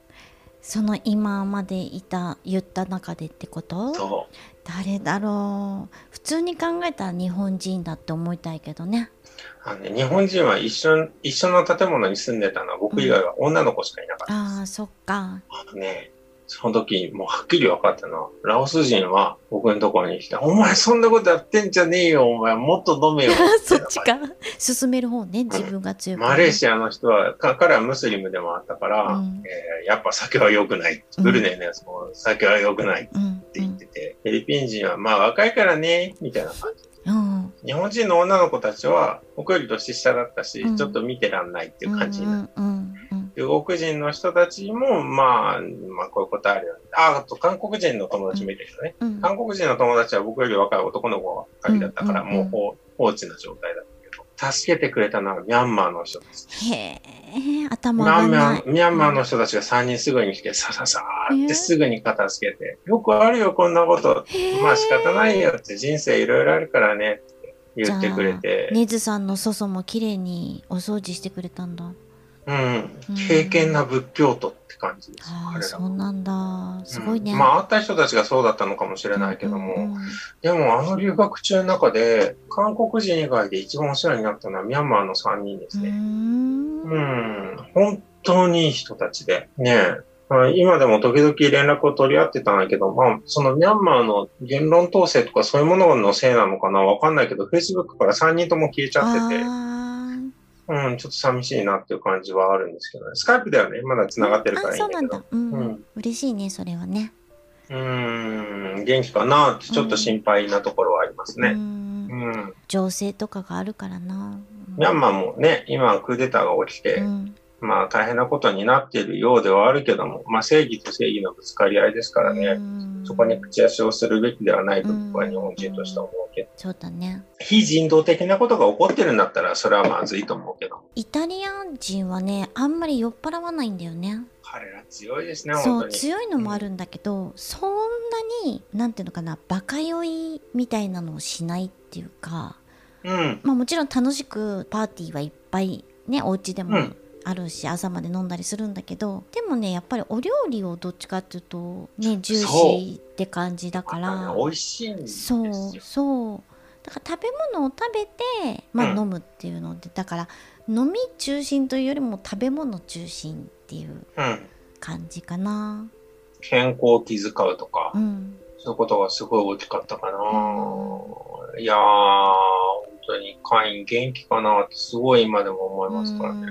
Speaker 1: その今までいた、言った中でってこと？誰だろう。普通に考えたら日本人だって思いたいけどね。
Speaker 2: あのね、日本人は一緒一緒の建物に住んでたのは僕以外は女の子しかいなかったです。
Speaker 1: ああ、そっか。
Speaker 2: あのね、その時もうはっきり分かったのは、ラオス人は僕のところに来て、お前そんなことやってんじゃねえよ、お前もっと飲めよ。
Speaker 1: そっちか。進める方ね、自分が強く、
Speaker 2: マレーシアの人は、か彼はムスリムでもあったから、
Speaker 1: うん
Speaker 2: えーやっぱ酒は良くない。
Speaker 1: うん
Speaker 2: ブルネイのやつも酒は良くないって
Speaker 1: うん。うん
Speaker 2: 言ってて、フィリピン人はまあ若いからね、みたいな感じ。
Speaker 1: うん。
Speaker 2: 日本人の女の子たちは僕より年下だったし、
Speaker 1: うん
Speaker 2: ちょっと見てらんないっていう感じになって中国人の人たちも、まあ、まあ、こういうことあるよね。あ、あと韓国人の友達もいたけどね。
Speaker 1: うんうん。
Speaker 2: 韓国人の友達は僕より若い男の子ばっかりだったから、もう放放置の状態だ助けてくれたのはミャンマーの人です。
Speaker 1: へえ、
Speaker 2: ミ
Speaker 1: 頭がない。
Speaker 2: ーミャンマーの人たちが3人すぐに来て、さささーってすぐに片付けて、よくあるよ、こんなこと。まあ仕方ないよって人生いろいろあるからねって言ってくれて。
Speaker 1: ネズさんの祖祖も綺麗にお掃除してくれたんだ。
Speaker 2: うん。敬虔な仏教徒って感じです。
Speaker 1: ああ、そうなんだ。すごいね。
Speaker 2: うんまあ、会った人たちがそうだったのかもしれないけども、
Speaker 1: うんうん
Speaker 2: でもあの留学中の中で、韓国人以外で一番お世話になったのはミャンマーの3人ですね。
Speaker 1: ん
Speaker 2: うん、本当にいい人たちで。ね今でも時々連絡を取り合ってたんだけど、まあ、そのミャンマーの言論統制とかそういうもののせいなのかなわかんないけど、Facebook から3人とも消えちゃってて、
Speaker 1: あ
Speaker 2: うん、ちょっと寂しいなっていう感じはあるんですけどね。スカイプではね、まだ繋がってるからいいんだけど
Speaker 1: あそうなんだ。。うん、
Speaker 2: うん
Speaker 1: 嬉しいね、それはね。
Speaker 2: うーん、元気かなってちょっと心配なところはあります
Speaker 1: う
Speaker 2: ね。
Speaker 1: ん
Speaker 2: うん。
Speaker 1: 情勢とかがあるからな。
Speaker 2: ミャンマーもね、今クーデターが起きて、
Speaker 1: うん
Speaker 2: まあ大変なことになっているようではあるけども、まあ正義と正義のぶつかり合いですからね、
Speaker 1: うん
Speaker 2: そこに口足をするべきではないと僕は日本人としては思うけど、
Speaker 1: そうだね。
Speaker 2: 非人道的なことが起こってるんだったらそれはまずいと思うけど、
Speaker 1: イタリア人はね、あんまり酔っ払わないんだよね。
Speaker 2: 彼ら強いですね、
Speaker 1: そう。強いのもあるんだけど、そんなに、なんていうのかな、バカ酔いみたいなのをしないっていうか、
Speaker 2: うん。
Speaker 1: まあもちろん楽しくパーティーはいっぱいね、お家でも
Speaker 2: うん
Speaker 1: あるし、朝まで飲んだりするんだけど、でもね、やっぱりお料理をどっちかっていうと、ね、重視って感じだから、
Speaker 2: 美味しいんです
Speaker 1: そう
Speaker 2: よ。
Speaker 1: そうだから食べ物を食べてまあ
Speaker 2: うん
Speaker 1: 飲むっていうので、だから飲み中心というよりも食べ物中心っていう
Speaker 2: うん。
Speaker 1: 感じかな
Speaker 2: 健康を気遣うとか、
Speaker 1: うん
Speaker 2: そういうことがすごい大きかったかな。いやー、当に会員元気かなってすごい今でも思いますからね。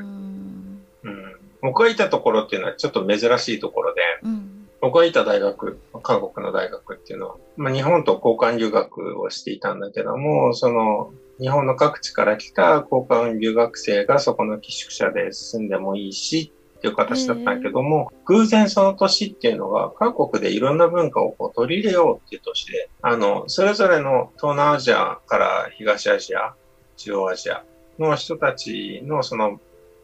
Speaker 2: 僕がいたところっていうのはちょっと珍しいところで、
Speaker 1: うん。
Speaker 2: 僕がいた大学、韓国の大学っていうのは、まあ、日本と交換留学をしていたんだけども、その、日本の各地から来た交換留学生がそこの寄宿舎で住んでもいいし、っていう形だったんだけども、偶然その年っていうのが、韓国でいろんな文化をこう取り入れようっていう年で、あの、それぞれの東南アジアから東アジア、中央アジアの人たちのその、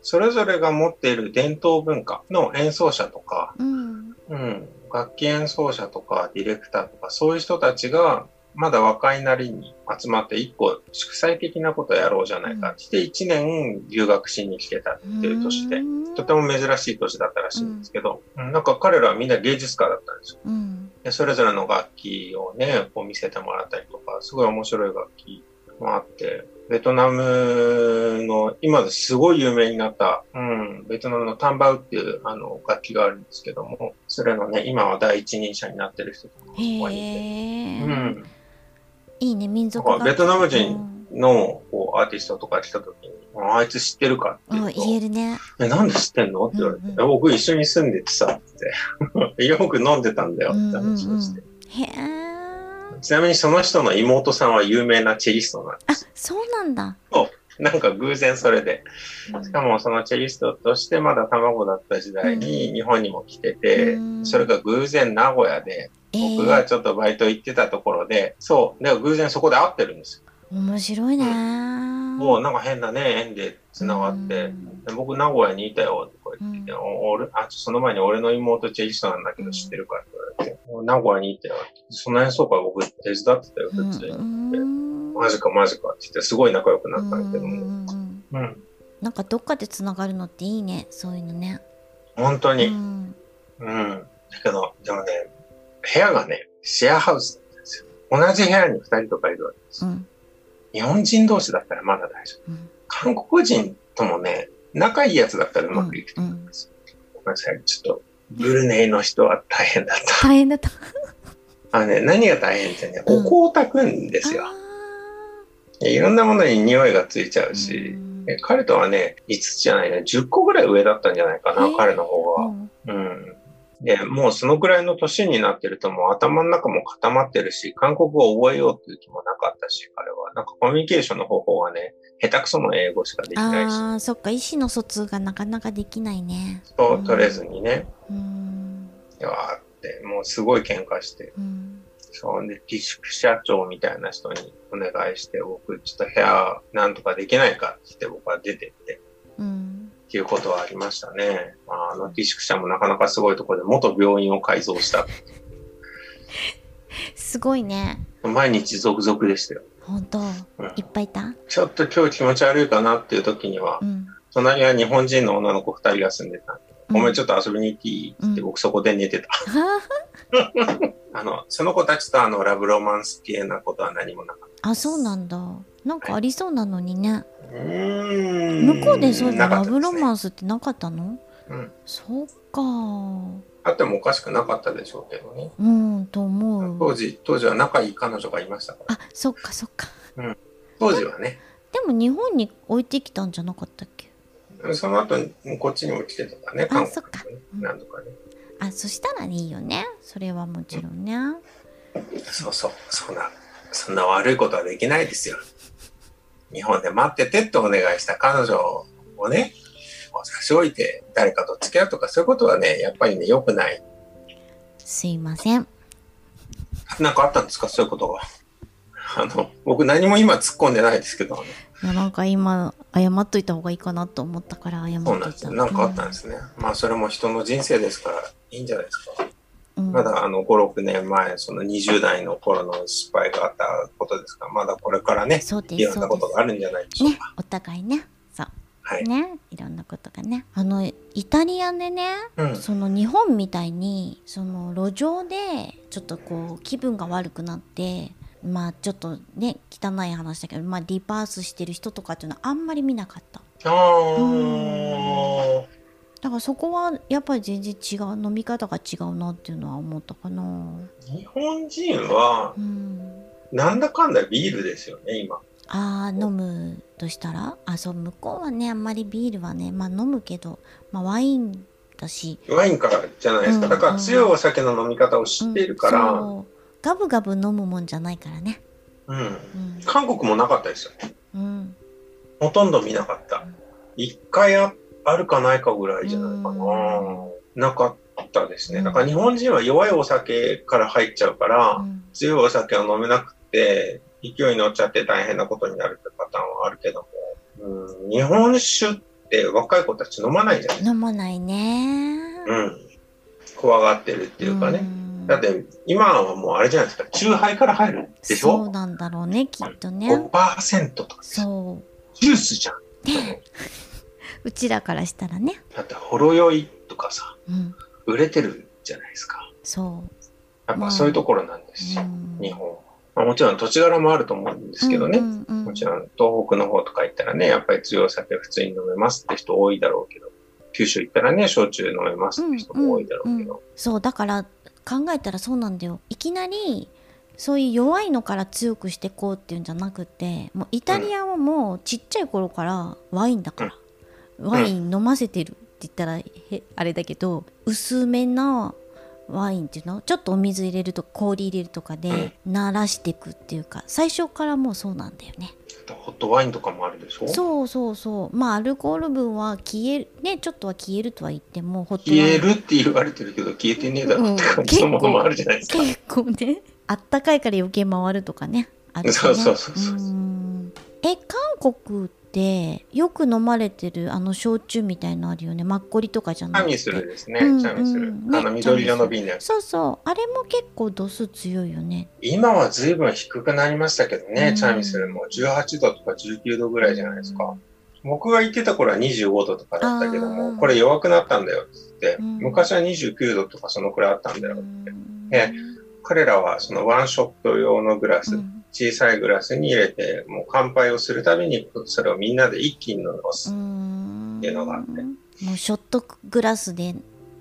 Speaker 2: それぞれが持っている伝統文化の演奏者とか、
Speaker 1: うん
Speaker 2: うん、楽器演奏者とかディレクターとかそういう人たちがまだ若いなりに集まって一個祝祭的なことをやろうじゃないかって言って一年留学しに来てたっていう年で、とても珍しい年だったらしいんですけど、うんなんか彼らはみんな芸術家だったんですよ。
Speaker 1: うん
Speaker 2: でそれぞれの楽器をね、こう見せてもらったりとか、すごい面白い楽器もあって、ベトナムの、今ですごい有名になった、うん、ベトナムのタンバウっていうあの楽器があるんですけども、それのね、今は第一人者になってる人とかもいて、うん、
Speaker 1: いいね民族楽器。
Speaker 2: ベトナム
Speaker 1: う
Speaker 2: 人
Speaker 1: ん
Speaker 2: のこうアーティストとか来た時に、ああいつ知ってるかって
Speaker 1: うん
Speaker 2: いうと、
Speaker 1: 言えるね。
Speaker 2: え、なんで知ってんの？って言われて、
Speaker 1: うんうん。
Speaker 2: 僕一緒に住んでてさ、って。よく飲んでたんだよって話をして。
Speaker 1: へえ
Speaker 2: ちなみにその人の妹さんは有名なチェリストなんで
Speaker 1: あ
Speaker 2: す。
Speaker 1: そうなんだ。
Speaker 2: なんか偶然それで。しかもそのチェリストとしてまだ卵だった時代に日本にも来てて、
Speaker 1: うん。
Speaker 2: それが偶然名古屋で、
Speaker 1: えー。
Speaker 2: 僕がちょっとバイト行ってたところで、そう、で偶然そこで会ってるんですよ。
Speaker 1: 面白いね。
Speaker 2: もうなんか変なね、縁で繋がって、で僕名古屋にいたよとか言って
Speaker 1: うん。
Speaker 2: お俺あ、その前に俺の妹チェリストなんだけど知ってるかって言われて、もう名古屋にいたよ。その演奏会僕手伝ってたよ、
Speaker 1: うん
Speaker 2: 普通に。
Speaker 1: うん
Speaker 2: マジかマジかって言って、すごい仲良くなったんだけども。
Speaker 1: うん。なんかどっかでつながるのっていいねそういうのね
Speaker 2: 本当に。
Speaker 1: うん
Speaker 2: うん。だけど、でもね、部屋がね、シェアハウスなんですよ。同じ部屋に二人とかいるわけです。
Speaker 1: うん
Speaker 2: 日本人同士だったらまだ大丈夫。
Speaker 1: うん
Speaker 2: 韓国人ともね、仲いいやつだったらうまくいくと思うんですよ。ごめんなさい。ちょっと、ブルネイの人は大変だった。
Speaker 1: 大変だった
Speaker 2: あのね、何が大変ってね、
Speaker 1: うん
Speaker 2: お香を焚くんですよ。いろんなものに匂いがついちゃうし、え彼とはね、5つじゃないね、10個ぐらい上だったんじゃないかな、
Speaker 1: へー
Speaker 2: 彼の方が。うん。で、もうそのくらいの年になってるともう頭の中も固まってるし、韓国語を覚えようっていう気もなかったし、彼は。なんかコミュニケーションの方法がね、下手くその英語しかできないし、
Speaker 1: ああそっか。意思の疎通がなかなかできないね。
Speaker 2: そう取れずにね、
Speaker 1: うん。
Speaker 2: いやーって、もうすごい喧嘩して、
Speaker 1: うん。
Speaker 2: そうで、寄宿社長みたいな人にお願いして、僕ちょっと部屋なんとかできないかって言って僕は出てって、
Speaker 1: うん。
Speaker 2: っていうことはありましたね。まあ、あの寄宿舎もなかなかすごいところで元病院を改造した。
Speaker 1: すごいね。
Speaker 2: 毎日続々でしたよ。
Speaker 1: 本当？
Speaker 2: うん
Speaker 1: いっぱいいた？
Speaker 2: ちょっと今日気持ち悪いかなっていう時には
Speaker 1: う、ん。
Speaker 2: 隣は日本人の女の子二人が住んでた。ん。で、ごめんちょ
Speaker 1: っ
Speaker 2: っと遊びに行っていい？って僕そこで寝てた。あの、その子たちとあのラブロマンス系なことは何もなかった。
Speaker 1: あそうなんだ。なんかありそうなのにね。
Speaker 2: うーん。
Speaker 1: 向こうでそういうのラブロ
Speaker 2: ン
Speaker 1: マンスってなかったの？
Speaker 2: うん。
Speaker 1: そうか
Speaker 2: あってもおかしくなかったでしょうけどね。
Speaker 1: うんと思う
Speaker 2: 当時、当時は仲いい彼女がいましたから。
Speaker 1: あそっかそっか
Speaker 2: 当時はね。
Speaker 1: でも日本に置いてきたんじゃなかったっけ？
Speaker 2: その後、こっちにも来てたからね、
Speaker 1: あ
Speaker 2: 韓国にね
Speaker 1: うん
Speaker 2: なんとかね。
Speaker 1: あそしたらいいよねそれはもちろんね
Speaker 2: そうそう、そんな、そんな悪いことはできないですよ。日本で待っててってお願いした彼女をね、こう差し置いて誰かと付き合うとかそういうことはね、やっぱりね、良くない。
Speaker 1: すいません
Speaker 2: なんかあったんですか？そういうことが。あの、僕何も今突っ込んでないですけど、
Speaker 1: いやなんか今謝っといた方がいいかなと思ったから謝っというた
Speaker 2: そなんですね。なんかあったんですね。まあそれも人の人生ですからいいんじゃないですか。
Speaker 1: うん
Speaker 2: まだあの5、6年前、その20代の頃の失敗があったことですから、まだこれからね、いろんなことがあるんじゃないでしょう
Speaker 1: すね
Speaker 2: か。
Speaker 1: お互いね
Speaker 2: はい。
Speaker 1: ねいろんなことがねあのイタリアでね
Speaker 2: うん。
Speaker 1: その日本みたいにその路上でちょっとこう気分が悪くなってまあちょっとね汚い話だけどまあリバースしてる人とかっていうのはあんまり見なかった
Speaker 2: あー
Speaker 1: だからそこはやっぱり全然違う飲み方が違うなっていうのは思ったかな
Speaker 2: 日本人は、
Speaker 1: うん
Speaker 2: なんだかんだビールですよね、今。
Speaker 1: あー飲むとしたら？あそう向こうはねあんまりビールはねまあ飲むけど、まあ、ワインだし
Speaker 2: ワインからじゃないですか。
Speaker 1: うん
Speaker 2: だから強いお酒の飲み方を知っているから、
Speaker 1: うんガブガブ飲むもんじゃないからね
Speaker 2: うん。
Speaker 1: うん
Speaker 2: 韓国もなかったですよ。
Speaker 1: うん
Speaker 2: ほとんど見なかった。一回ああるかないかぐらいじゃないかな。
Speaker 1: う
Speaker 2: なかったですね。
Speaker 1: うん
Speaker 2: だから日本人は弱いお酒から入っちゃうから、
Speaker 1: うん
Speaker 2: 強いお酒を飲めなくて、勢いに乗っちゃって大変なことになるってパターンはあるけども、うん、日本酒って若い子たち飲まないじゃない。
Speaker 1: 飲まないね。
Speaker 2: うん。怖がってるっていうかね。
Speaker 1: ん。
Speaker 2: だって今はもうあれじゃないですか、チューハイから入るでしょ？
Speaker 1: そうなんだろうねきっとね
Speaker 2: ?5% とか
Speaker 1: そう。
Speaker 2: ジュースじゃん。
Speaker 1: うちらからしたらね。
Speaker 2: だってほろ酔いとかさ、
Speaker 1: うん。
Speaker 2: 売れてるじゃないですか。
Speaker 1: そ
Speaker 2: やっぱそういうところなんです
Speaker 1: う、う
Speaker 2: よ、
Speaker 1: ん、
Speaker 2: 日本。まあ、もちろん土地柄もあると思うんですけどね。
Speaker 1: うんうんうん。
Speaker 2: もちろん東北の方とか行ったらね、やっぱり強いお酒普通に飲めますって人多いだろうけど、九州行ったらね、焼酎飲めますって人も多いだろうけど。
Speaker 1: そうだから考えたらそうなんだよ。いきなりそういう弱いのから強くしてこうっていうんじゃなくてもうイタリアはもうちっちゃい頃からワインだから、ワイン飲ませてるって言ったらへあれだけど薄めなワインっていうのちょっとお水入れるとか氷入れるとかで慣らしていくっていうか最初からもうそうなんだよね。
Speaker 2: ホットワインとかもあるでしょ？
Speaker 1: そうそうそう。まあアルコール分は消えるねちょっとは消えるとは言ってもホット
Speaker 2: 消えるって言われてるけど、消えてねえだろって感じのものもあるじゃないですか。
Speaker 1: 結構ね。あったかいから余計回るとかね。あるしね。
Speaker 2: そうそうそうそう。
Speaker 1: うん。え韓国ってよく飲まれてるあの焼酎みたいのあるよね。マッコリとかじゃなくて。
Speaker 2: チャミスルですね、
Speaker 1: うん
Speaker 2: チャミスル。
Speaker 1: うんね
Speaker 2: あの緑色の瓶のやつ。
Speaker 1: そうそう。あれも結構度数強いよね。
Speaker 2: 今は随分低くなりましたけどね、
Speaker 1: うん。
Speaker 2: チャミスルも。18度とか19度ぐらいじゃないですか。僕が行ってた頃は25度とかだったけど
Speaker 1: あ
Speaker 2: も、
Speaker 1: ー。
Speaker 2: これ弱くなったんだよって。言って、
Speaker 1: うん。
Speaker 2: 昔は29度とかそのくらいあったんだよって。
Speaker 1: うん。
Speaker 2: え彼らはそのワンショット用のグラス、
Speaker 1: うん
Speaker 2: 小さいグラスに入れて、もう乾杯をするたびにそれをみんなで一気に飲みます。
Speaker 1: うん
Speaker 2: っていうのがあって
Speaker 1: もうショットグラスで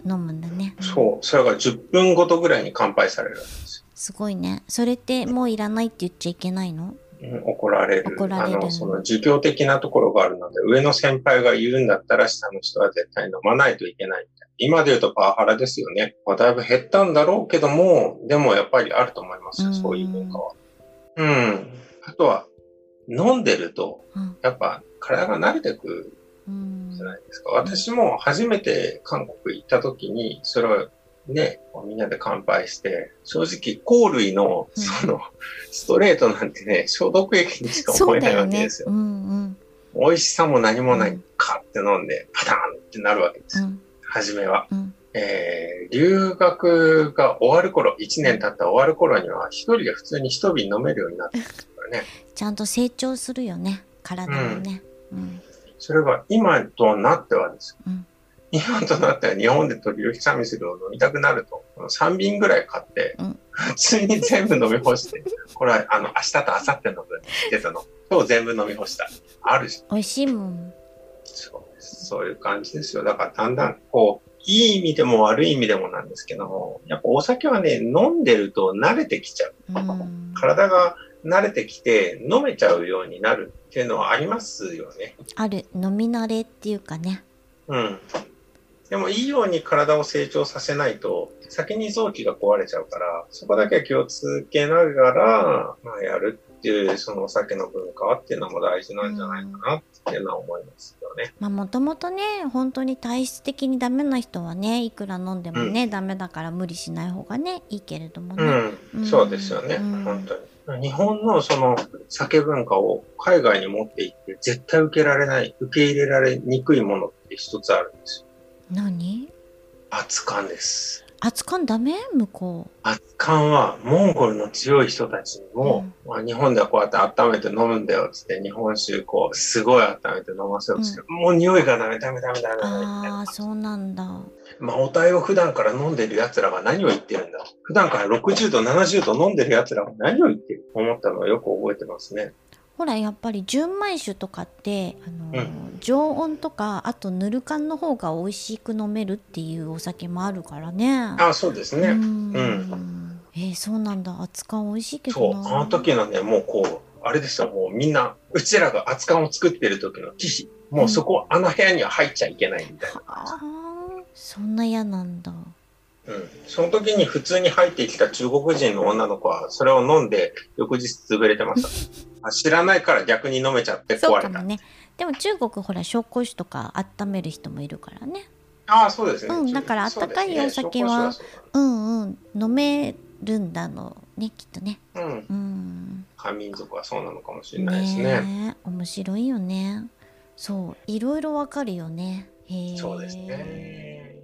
Speaker 1: 飲むんだね
Speaker 2: そう。それが10分ごとぐらいに乾杯されるんです
Speaker 1: すごいねそれってもういらないって言っちゃいけないの？
Speaker 2: よ。うん怒られる。
Speaker 1: 怒られる
Speaker 2: あの、その儒教的なところがあるので、上の先輩が言うんだったら下の人は絶対飲まないといけないみたいな。今で言うとパワハラですよね。まあだいぶ減ったんだろうけども、でもやっぱりあると思いますよ、
Speaker 1: うん
Speaker 2: そういう文化は。うん。あとは、飲んでると、
Speaker 1: うん
Speaker 2: やっぱ体が慣れてくる
Speaker 1: うん
Speaker 2: じゃないですか。私も初めて韓国行った時に、それをね、みんなで乾杯して、正直、香類の、
Speaker 1: うん
Speaker 2: その、ストレートなんてね、消毒液にしか
Speaker 1: そ
Speaker 2: 思えないわけですよ。
Speaker 1: うんうん
Speaker 2: 美味しさも何もない、
Speaker 1: うん
Speaker 2: カって飲んで、パターンってなるわけですよ。
Speaker 1: うん
Speaker 2: 初めは。
Speaker 1: うん
Speaker 2: えー、留学が終わる頃、1年経った終わる頃には、一人で普通に一瓶飲めるようになってるからね。
Speaker 1: ちゃんと成長するよね体もねうん
Speaker 2: それが今となってはですよ。
Speaker 1: うん
Speaker 2: 今となっては日本で時々チャミスルを飲みたくなると、3瓶ぐらい買って、
Speaker 1: うん
Speaker 2: 普通に全部飲み干して、これはあの明日と明後日の分出たの。今日全部飲み干した。あるし。
Speaker 1: 美味しいもん
Speaker 2: そうです。そういう感じですよ。だからだんだん、こう、いい意味でも悪い意味でもなんですけども、やっぱお酒はね、飲んでると慣れてきちゃう。
Speaker 1: うん
Speaker 2: 体が慣れてきて飲めちゃうようになるっていうのはありますよね。
Speaker 1: ある飲み慣れっていうかね
Speaker 2: うん。でもいいように体を成長させないと、先に臓器が壊れちゃうから、そこだけは気をつけながら、まあ、やるっていう、そのお酒の文化っていうのも大事なんじゃないかなっていうのは思いますよね。
Speaker 1: まあもともとね本当に体質的にダメな人はねいくら飲んでもね、ダメだから無理しない方がねいいけれどもね、
Speaker 2: うん、
Speaker 1: うん
Speaker 2: そうですよね、
Speaker 1: うん
Speaker 2: 本当に。日本のその酒文化を海外に持っていって絶対受けられない、受け入れられにくいものって一つあるんですよ。
Speaker 1: 何？
Speaker 2: 熱燗です。
Speaker 1: 熱燗ダメ？向こ
Speaker 2: 熱燗はモンゴルの強い人たちにも、まあ、日本ではこうやって温めて飲むんだよっつって日本酒こうすごい温めて飲ませようとして、もう匂いがダメダメダメダメ
Speaker 1: う
Speaker 2: ダメ
Speaker 1: ああそうなんだ。
Speaker 2: まあお体を普段から飲んでる奴らが何を言ってるんだ？普段から60度70度飲んでる奴らが何を言ってる？思ったのをよく覚えてますね。
Speaker 1: ほらやっぱり純米酒とかってあの、
Speaker 2: う
Speaker 1: 常温とかあとぬる燗の方が美味しく飲めるっていうお酒もあるからね。
Speaker 2: あそうですね。
Speaker 1: うん。
Speaker 2: うん。
Speaker 1: えーそうなんだ。熱燗美味しいけ
Speaker 2: そう、あの時のね、もうこう、あれですよ、もうみんな、うちらが熱燗を作ってる時の騎士、もうそこ、あの部屋には入っちゃいけないみたいな。
Speaker 1: あ、そんな嫌なんだ。
Speaker 2: うん。その時に普通に入ってきた中国人の女の子は、それを飲んで、翌日潰れてました。あ知らないから逆に飲めちゃって壊れた。
Speaker 1: そうかもね。でも中国ほら紹興酒とか温める人もいるからね。
Speaker 2: ああ、そうですね。
Speaker 1: うんだから温かいお酒は
Speaker 2: 紹興酒
Speaker 1: うんうん。飲めるんだのね、きっとね。
Speaker 2: そうん。
Speaker 1: うん。
Speaker 2: 漢民族はそうなのかもしれないですね。
Speaker 1: ねえ面白いよね。そう。いろいろわかるよね。へえ。
Speaker 2: そうですね。